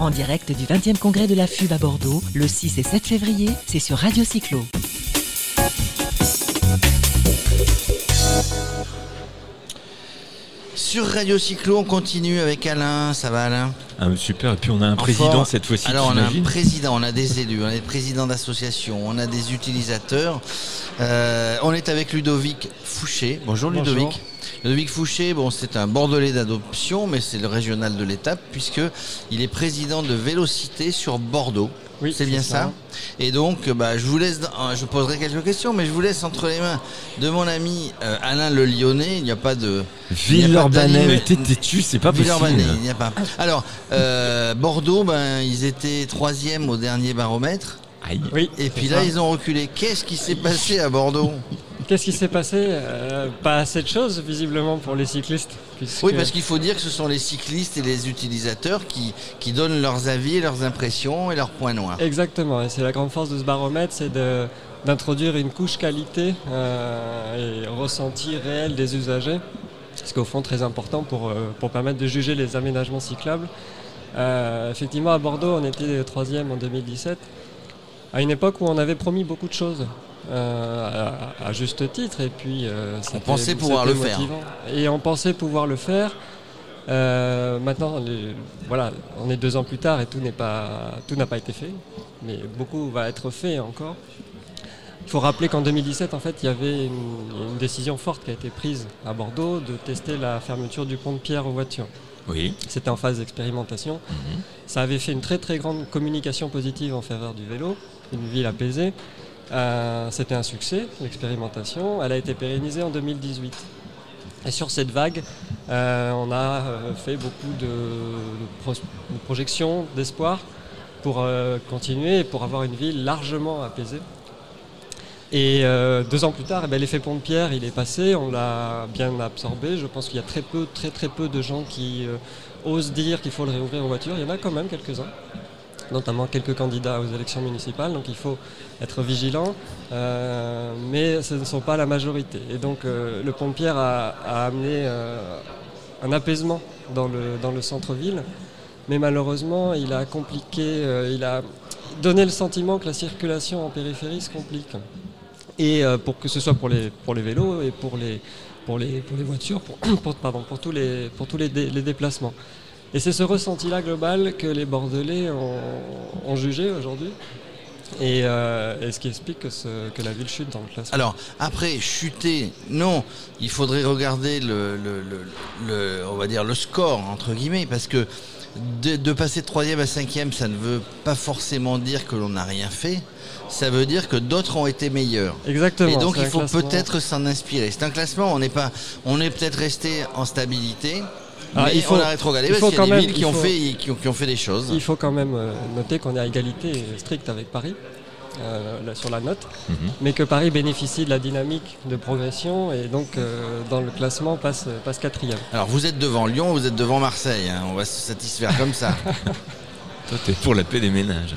En direct du 20e congrès de la FUB à Bordeaux, le 6 et 7 février, c'est sur Radio Cyclo. Sur Radio Cyclo, on continue avec Alain. Ça va, Alain? Ah, Super. Et puis on a un président cette fois-ci. Alors, on a un président, on a des élus, on a des présidents d'associations, on a des utilisateurs. Euh, on est avec Ludovic Fouché. Bonjour, Ludovic. Ludovic Fouché, bon, c'est un Bordelais d'adoption, mais c'est le régional de l'étape, puisque il est président de Vélocité sur Bordeaux. Oui, c'est bien ça. Et donc, bah, je vous laisse, euh, je poserai quelques questions, mais je vous laisse entre les mains de mon ami euh, Alain Le Lyonnais. Il n'y a pas de Villeurbanais. T'es têtu, c'est pas possible. il n'y a pas. Alors, euh, Bordeaux, ben, ils étaient troisième au dernier baromètre. Aïe. Oui, et puis là, ils ont reculé. Qu'est-ce qui s'est passé à Bordeaux? Qu'est-ce qui s'est passé euh, Pas assez de choses, visiblement, pour les cyclistes. Oui, parce qu'il faut dire que ce sont les cyclistes et les utilisateurs qui, qui donnent leurs avis, leurs impressions et leurs points noirs. Exactement, et c'est la grande force de ce baromètre, c'est d'introduire une couche qualité euh, et ressenti réel des usagers, ce qu'au fond très important pour, euh, pour permettre de juger les aménagements cyclables. effectivement, à Bordeaux, on était troisième en 2017, à une époque où on avait promis beaucoup de choses. Euh, à, juste titre. Et puis, euh, on pensait pouvoir le faire. Et on pensait pouvoir le faire. Euh, maintenant, voilà, on est deux ans plus tard et tout n'est pas, tout n'a pas été fait, mais beaucoup va être fait encore. Il faut rappeler qu'en 2017, en fait, il y avait une, décision forte qui a été prise à Bordeaux de tester la fermeture du pont de Pierre aux voitures. Oui. C'était en phase d'expérimentation. Mhm. Ça avait fait une très très grande communication positive en faveur du vélo, une ville apaisée. Euh, c'était un succès, l'expérimentation. Elle a été pérennisée en 2018. Et sur cette vague, euh, on a euh, fait beaucoup de, projections, d'espoir pour continuer et pour avoir une ville largement apaisée. Et deux ans plus tard, eh ben, l'effet pont de pierre, il est passé, on l'a bien absorbé. Je pense qu'il y a très peu, très très peu de gens qui osent dire qu'il faut le réouvrir aux voitures. Il y en a quand même quelques-uns notamment quelques candidats aux élections municipales, donc il faut être vigilant, euh, mais ce ne sont pas la majorité. Et donc euh, le pont Pierre a, amené euh, un apaisement dans le, centre-ville, mais malheureusement il a compliqué, il a donné le sentiment que la circulation en périphérie se complique. Et pour que ce soit pour les, pour les vélos et pour les, voitures, pour tous les déplacements. Et c'est ce ressenti-là global que les Bordelais ont, jugé aujourd'hui. Euh, et, ce qui explique que, la ville chute dans le classement. Alors, après, chuter, non, il faudrait regarder le, on va dire le score, entre guillemets, parce que de, passer de troisième à cinquième, ça ne veut pas forcément dire que l'on n'a rien fait. Ça veut dire que d'autres ont été meilleurs. Exactement. Et donc il faut peut-être s'en inspirer. C'est un classement, on n'est pas, on est peut-être resté en stabilité, ah, il faut, on a rétrogradé il faut y a des villes qui, ont fait, qui, ont, fait des choses. Il faut quand même euh, noter qu'on est à égalité stricte avec Paris. Euh, sur la note, mhm. mais que Paris bénéficie de la dynamique de progression et donc euh, dans le classement passe, passe quatrième. Alors vous êtes devant Lyon, vous êtes devant Marseille, hein. on va se satisfaire comme ça. Toi, t'es pour la paix des ménages.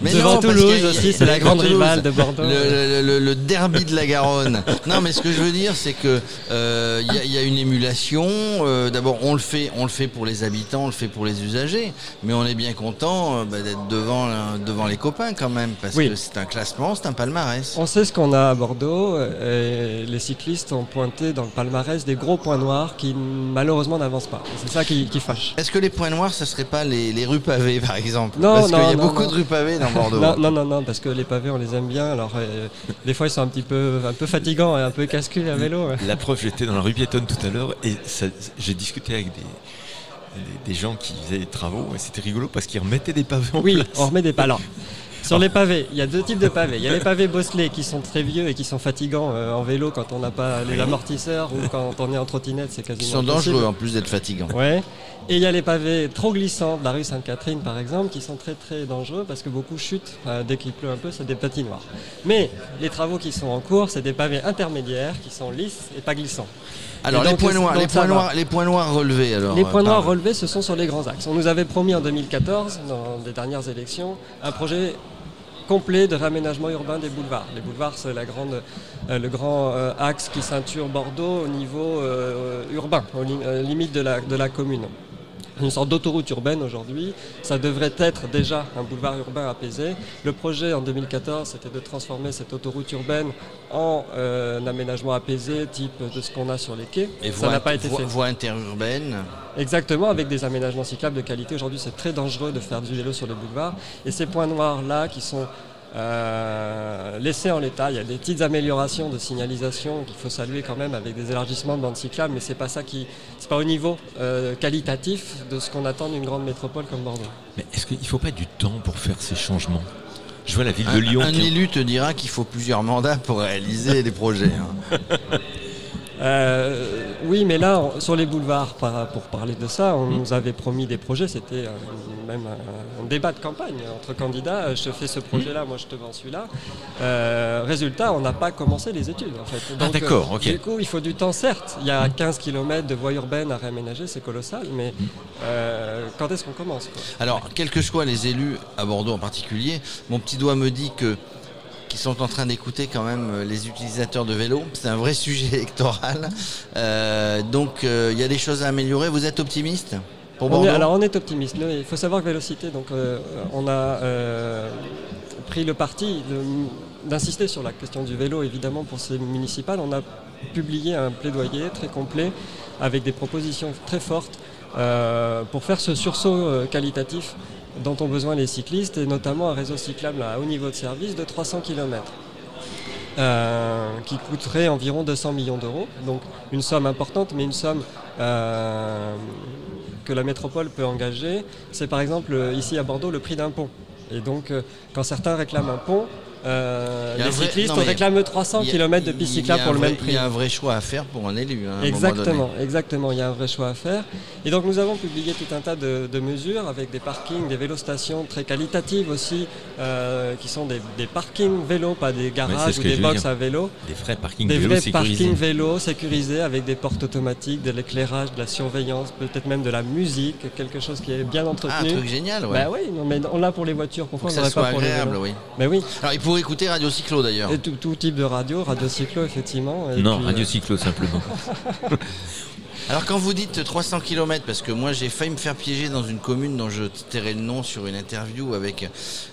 Mais Devant Toulouse aussi, c'est la grande rivale de Bordeaux. Le, derby de la Garonne. non, mais ce que je veux dire, c'est que il euh, y, a une émulation. Euh, d'abord, on le fait, on le fait pour les habitants, on le fait pour les usagers, mais on est bien content euh, bah, d'être devant devant les copains quand même, parce que c'est un classement, c'est un palmarès. On sait ce qu'on a à Bordeaux, et les cyclistes ont pointé dans le palmarès des gros points noirs qui malheureusement n'avancent pas. C'est ça qui, fâche. Est-ce que les points noirs, ce serait pas les, les rues pavées, par exemple? Non, parce qu'il y a beaucoup de rues pavées dans Bordeaux. Non, non, non, parce que les pavés, on les aime bien. Alors, euh, des fois, ils sont un petit peu, un peu fatigants et un peu casse-cul à vélo. La preuve, j'étais dans la rue piétonne tout à l'heure et j'ai discuté avec des, des, gens qui faisaient des travaux et c'était rigolo parce qu'ils remettaient des pavés en oui, on remet des pavés. Sur les pavés, il y a deux types de pavés. Il y a les pavés bosselés qui sont très vieux et qui sont fatigants euh, en vélo quand on n'a pas les amortisseurs ou quand on est en trottinette, c'est quasiment. Ils sont dangereux en plus d'être fatigants. Ouais. Et il y a les pavés trop glissants de la rue Sainte-Catherine par exemple qui sont très très dangereux parce que beaucoup chutent euh, dès qu'il pleut un peu, c'est des patinoires. Mais les travaux qui sont en cours, c'est des pavés intermédiaires qui sont lisses et pas glissants. Alors les points, noirs, les, points noirs, les points noirs relevés alors Les points noirs relevés, ce sont sur les grands axes. On nous avait promis en 2014, dans les dernières élections, un projet complet de réaménagement urbain des boulevards. Les boulevards, c'est euh, le grand euh, axe qui ceinture Bordeaux au niveau euh, urbain, aux limites de la commune. Une sorte d'autoroute urbaine aujourd'hui. Ça devrait être déjà un boulevard urbain apaisé. Le projet en 2014, c'était de transformer cette autoroute urbaine en euh, un aménagement apaisé, type de ce qu'on a sur les quais. Et ça n'a pas été voie- fait. voie interurbaine. Exactement, avec des aménagements cyclables de qualité. Aujourd'hui, c'est très dangereux de faire du vélo sur les boulevards. Et ces points noirs-là qui sont euh, laissés en l'état, il y a des petites améliorations de signalisation qu'il faut saluer quand même avec des élargissements de bandes cyclables, mais c'est pas ça qui, c'est pas au niveau euh, qualitatif de ce qu'on attend d'une grande métropole comme Bordeaux. Mais est-ce qu'il ne faut pas du temps pour faire ces changements? Je vois la ville Un, de Lyon. un qui- élu te dira qu'il faut plusieurs mandats pour réaliser les projets. hein. Euh, oui, mais là, on- sur les boulevards, pour parler de ça, on nous avait promis des projets. C'était même un, débat de campagne entre candidats. Euh, Je fais ce projet-là, moi je te vends celui-là. Euh, résultat, on n'a pas commencé les études en fait. Ah, d'accord, ok. Du coup, il faut du temps, certes. Il y a 15 km de voies urbaines à réaménager, c'est colossal, mais euh, quand est-ce qu'on commence quoi? Alors, quels que soient les élus à Bordeaux en particulier, mon petit doigt me dit que qu'ils sont en train d'écouter quand même euh, les utilisateurs de vélo. C'est un vrai sujet électoral. Euh, donc, euh, il y a des choses à améliorer. Vous êtes optimiste pour On est- alors on est optimiste. Il faut savoir que Vélocité, donc, on a pris le parti d'insister sur la question du vélo, évidemment, pour ces municipales. On a publié un plaidoyer très complet avec des propositions très fortes euh, pour faire ce sursaut qualitatif dont ont besoin les cyclistes et notamment un réseau cyclable à haut niveau de service de 300 km. euh, qui coûterait environ 200 millions d'euros. Donc une somme importante, mais une somme euh, que la métropole peut engager. C'est par exemple euh, ici à Bordeaux le prix d'un pont. Et donc quand certains réclament un pont, euh, les vrai- cyclistes non, réclament 300 Il y a- km de cyclables un pour le vrai- même prix. Il y a un vrai choix à faire pour un élu. hein, un Exactement, exactement. Il y a un vrai choix à faire. Et donc nous avons publié tout un tas de, de mesures avec des parkings, des vélostations très qualitatives aussi, euh, qui sont des, des parkings vélos, pas des garages ou des box à vélo. Des vrais parkings Des vélos vrais sécurisés. parkings vélos sécurisés avec des portes automatiques, de l'éclairage, de la surveillance, peut-être même de la musique, quelque chose qui est bien Ah, un entretenu. truc génial, ouais. Bah oui, non, mais on l'a pour les voitures, Pour pourquoi on soit pas pour les agréable, vélos oui. Mais oui, Alors, il faut écouter Radio Cyclo d'ailleurs. et tout, tout type de radio, radio cyclo effectivement. et Non, puis, Radio euh, Cyclo simplement. Alors quand vous dites 300 km, parce que moi j'ai failli me faire piéger dans une commune dont je tairai le nom sur une interview avec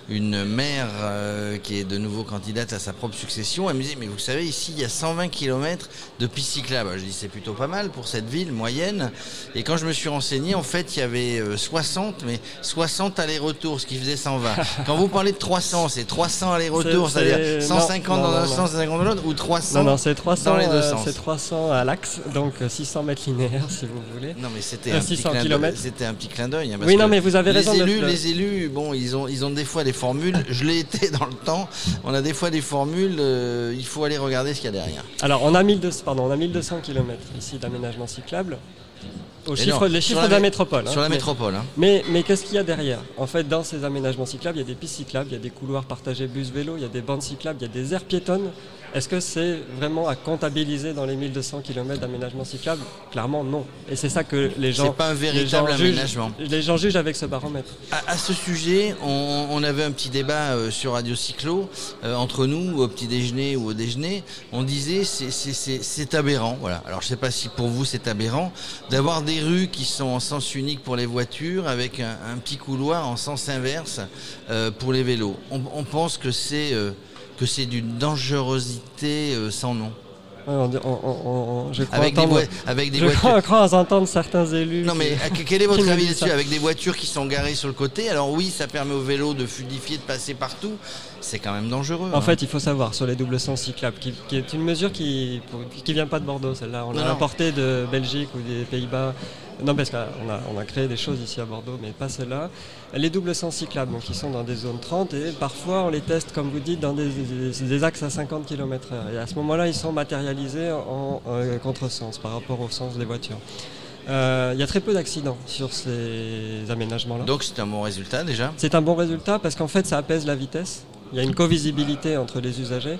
une maire euh, qui est de nouveau candidate à sa propre succession, elle me disait mais vous savez ici il y a 120 km de pistes cyclables. Je dis c'est plutôt pas mal pour cette ville moyenne. Et quand je me suis renseigné en fait il y avait euh, 60 mais 60 allers-retours, ce qui faisait 120. Quand vous parlez de 300, c'est 300 allers-retours, C'est- c'est-à-dire c'est- 150 non, dans non, un sens, 150 dans l'autre, ou 300 Non, non, c'est 300, dans les deux euh, sens. c'est 300 à l'axe, donc euh, 600 mètres linéaires si vous voulez. Non mais c'était un, petit 600 clin d'œil- kilomètres. c'était un petit clin d'œil. hein, Oui, non, mais vous avez les raison Élus, le- les élus, bon, ils ont, ils ont des fois des formules. Je l'ai été dans le temps. On a des fois des formules. euh, il faut aller regarder ce qu'il y a derrière. Alors, on a 1200, pardon, on a 1200 km ici d'aménagement cyclable. Les chiffres la de la mé- métropole. hein, Sur la mais- métropole. hein. Mais, mais qu'est-ce qu'il y a derrière? En fait, dans ces aménagements cyclables, il y a des pistes cyclables, il y a des couloirs partagés bus-vélo, il y a des bandes cyclables, il y a des aires piétonnes. Est-ce que c'est vraiment à comptabiliser dans les 1200 km d'aménagement cyclable? Clairement, non. Et c'est ça que les gens. C'est pas un véritable jugent- aménagement. les gens jugent avec ce baromètre. À, à ce sujet, on, on avait un petit débat euh, sur Radio Cyclo euh, entre nous au petit déjeuner ou au déjeuner. On disait c'est- aberrant. Voilà. Alors je sais pas si pour vous c'est aberrant d'avoir des rues qui sont en sens unique pour les voitures avec un, petit couloir en sens inverse euh, pour les vélos. On, pense que c'est euh, que c'est d'une dangerosité euh, sans nom. On- on- on- on- je crois Avec des, entendre- voi- avec des je voitures. crois, crois entendre certains élus. Non mais à- quel est votre avis là-dessus. Avec des voitures qui sont garées sur le côté, alors oui, ça permet aux vélos de fluidifier, de passer partout. C'est quand même dangereux. En hein. fait, il faut savoir sur les doubles sens cyclables, qui, qui est une mesure qui qui vient pas de Bordeaux, celle-là. On l'a importée de Belgique ou des Pays-Bas. Non, parce qu'on a, on a créé des choses ici à Bordeaux, mais pas celle-là. Les doubles sens cyclables, donc, qui sont dans des zones 30, et parfois on les teste, comme vous dites, dans des, des- des axes à 50 km/h. Et à ce moment-là, ils sont matérialisés en euh, contresens par rapport au sens des voitures. Euh, Il y a très peu d'accidents sur ces aménagements-là. Donc c'est un bon résultat déjà? C'est un bon résultat parce qu'en fait ça apaise la vitesse. Il y a une co-visibilité entre les usagers.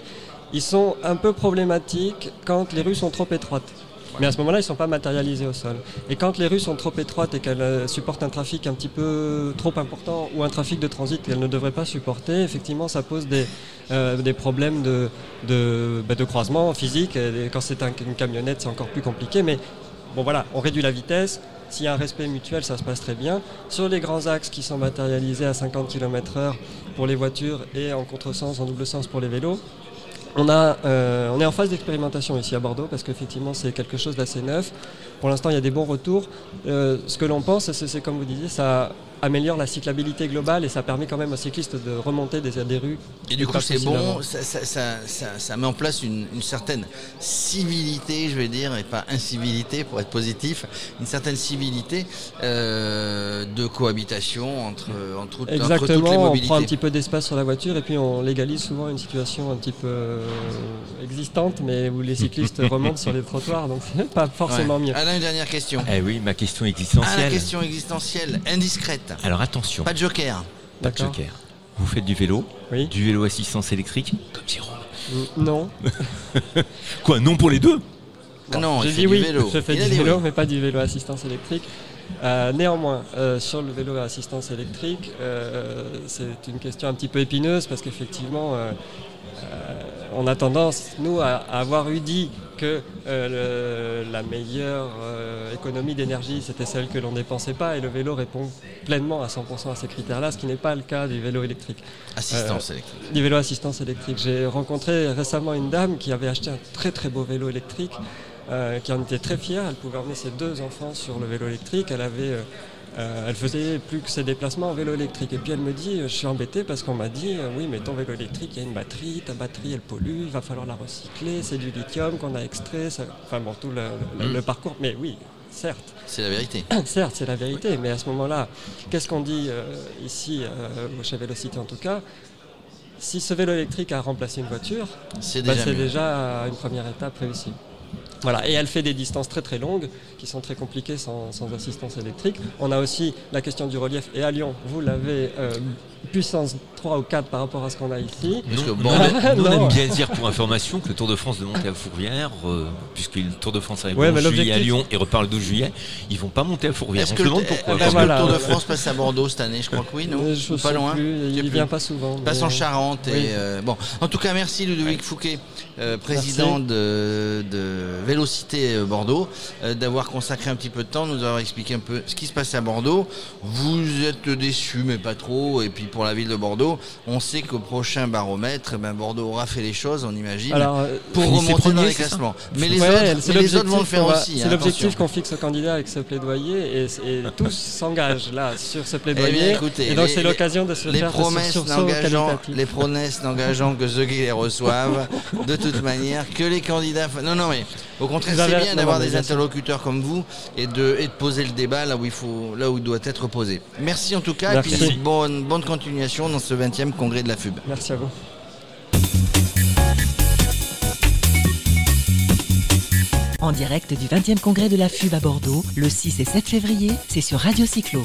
Ils sont un peu problématiques quand les rues sont trop étroites. Mais à ce moment-là, ils ne sont pas matérialisés au sol. Et quand les rues sont trop étroites et qu'elles euh, supportent un trafic un petit peu trop important ou un trafic de transit qu'elles ne devraient pas supporter, effectivement, ça pose des, euh, problèmes bah, de croisement physique. Quand c'est un- une camionnette, c'est encore plus compliqué. Mais bon voilà, on réduit la vitesse. S'il y a un respect mutuel, ça se passe très bien. Sur les grands axes qui sont matérialisés à 50 km/h pour les voitures et en contresens, en double sens pour les vélos, euh, on est en phase d'expérimentation ici à Bordeaux parce qu'effectivement c'est quelque chose d'assez neuf. Pour l'instant il y a des bons retours. Euh, ce que l'on pense, c'est comme vous disiez, ça améliore la cyclabilité globale et ça permet quand même aux cyclistes de remonter des, des rues. Et du coup, c'est bon, ça, ça, ça, ça, met en place une, une, certaine civilité, je vais dire, et pas incivilité pour être positif, une certaine civilité euh, de cohabitation entre, entre, Exactement, entre toutes les mobilités. on prend un petit peu d'espace sur la voiture et puis on légalise souvent une situation un petit peu euh, existante, mais où les cyclistes remontent sur les trottoirs, donc c'est pas forcément ouais. mieux. Alain, une dernière question. Eh oui, ma question existentielle. Ah, la question existentielle, indiscrète. Alors attention. Pas de joker. Pas de joker. Vous faites du vélo, oui. du vélo assistance électrique, comme Jérôme. Non. Quoi, non pour les deux? Ah Non, j'ai dit oui. Vélo. Je fais Il du vélo, oui. mais pas du vélo assistance électrique. Euh, néanmoins, euh, sur le vélo à assistance électrique, euh, c'est une question un petit peu épineuse parce qu'effectivement, on a tendance, nous, à, à avoir eu dit que euh, le, la meilleure euh, économie d'énergie, c'était celle que l'on ne dépensait pas, et le vélo répond pleinement à 100% à ces critères-là, ce qui n'est pas le cas du vélo électrique. Assistance euh, électrique. Du vélo assistance électrique. J'ai rencontré récemment une dame qui avait acheté un très très beau vélo électrique, qui en était très fière. Elle pouvait emmener ses deux enfants sur le vélo électrique. Elle avait euh, elle faisait plus que ses déplacements en vélo électrique. Et puis elle me dit, je suis embêtée parce qu'on m'a dit, euh, oui, mais ton vélo électrique, il y a une batterie, ta batterie, elle pollue, il va falloir la recycler, c'est du lithium qu'on a extrait, ça... enfin bon, tout le, le, mmh. le, parcours. Mais oui, certes. C'est la vérité. certes, c'est la vérité. Mais à ce moment-là, qu'est-ce qu'on dit euh, ici, chez Vélocité en tout cas? Si ce vélo électrique a remplacé une voiture, c'est déjà, bah, déjà une première étape réussie. Voilà, et elle fait des distances très très longues qui sont très compliquées sans, sans assistance électrique. On a aussi la question du relief. Et à Lyon, vous l'avez euh, puissance 3 ou 4 par rapport à ce qu'on a ici. Parce que bon, nous, on aime bien dire pour information que le Tour de France de monter à Fourvière, euh, puisque le Tour de France arrive ouais, le 11 juillet à Lyon et repart le 12 juillet, ils vont pas monter à Fourvière. Est-ce on que, se demande pourquoi. Voilà. que le Tour de France passe à Bordeaux cette année Je crois que oui, non Je Pas loin. Plus, il plus. vient pas souvent. Passe mais... en Charente. Et Oui. euh, bon, en tout cas, merci Ludovic Ouais. Fouquet, euh, président de, de Vélocité euh, Bordeaux, euh, d'avoir consacré un petit peu de temps, nous avoir expliqué un peu ce qui se passe à Bordeaux. Vous êtes déçus, mais pas trop. Et puis pour la ville de Bordeaux, on sait qu'au prochain baromètre, ben, Bordeaux aura fait les choses, on imagine, Alors, euh, pour remonter dans les c'est classements. Mais les Ouais, autres, c'est mais les autres vont le l'objectif faire va- aussi. C'est hein, l'objectif attention. qu'on fixe au candidat avec ce plaidoyer et, et tous s'engagent là sur ce Eh plaidoyer. bien, écoutez, et donc c'est l'occasion de se les faire promesses les promesses n'engageant que ceux qui les reçoivent de toute manière que les candidats non non mais au contraire c'est bien d'avoir des interlocuteurs comme vous et de et de poser le débat là où il faut là où il doit être posé merci en tout cas et puis bonne bonne continuation dans ce 20e congrès de la FUB Merci à vous. En direct du 20e congrès de la FUB à Bordeaux, le 6 et 7 février, c'est sur Radio Cyclo.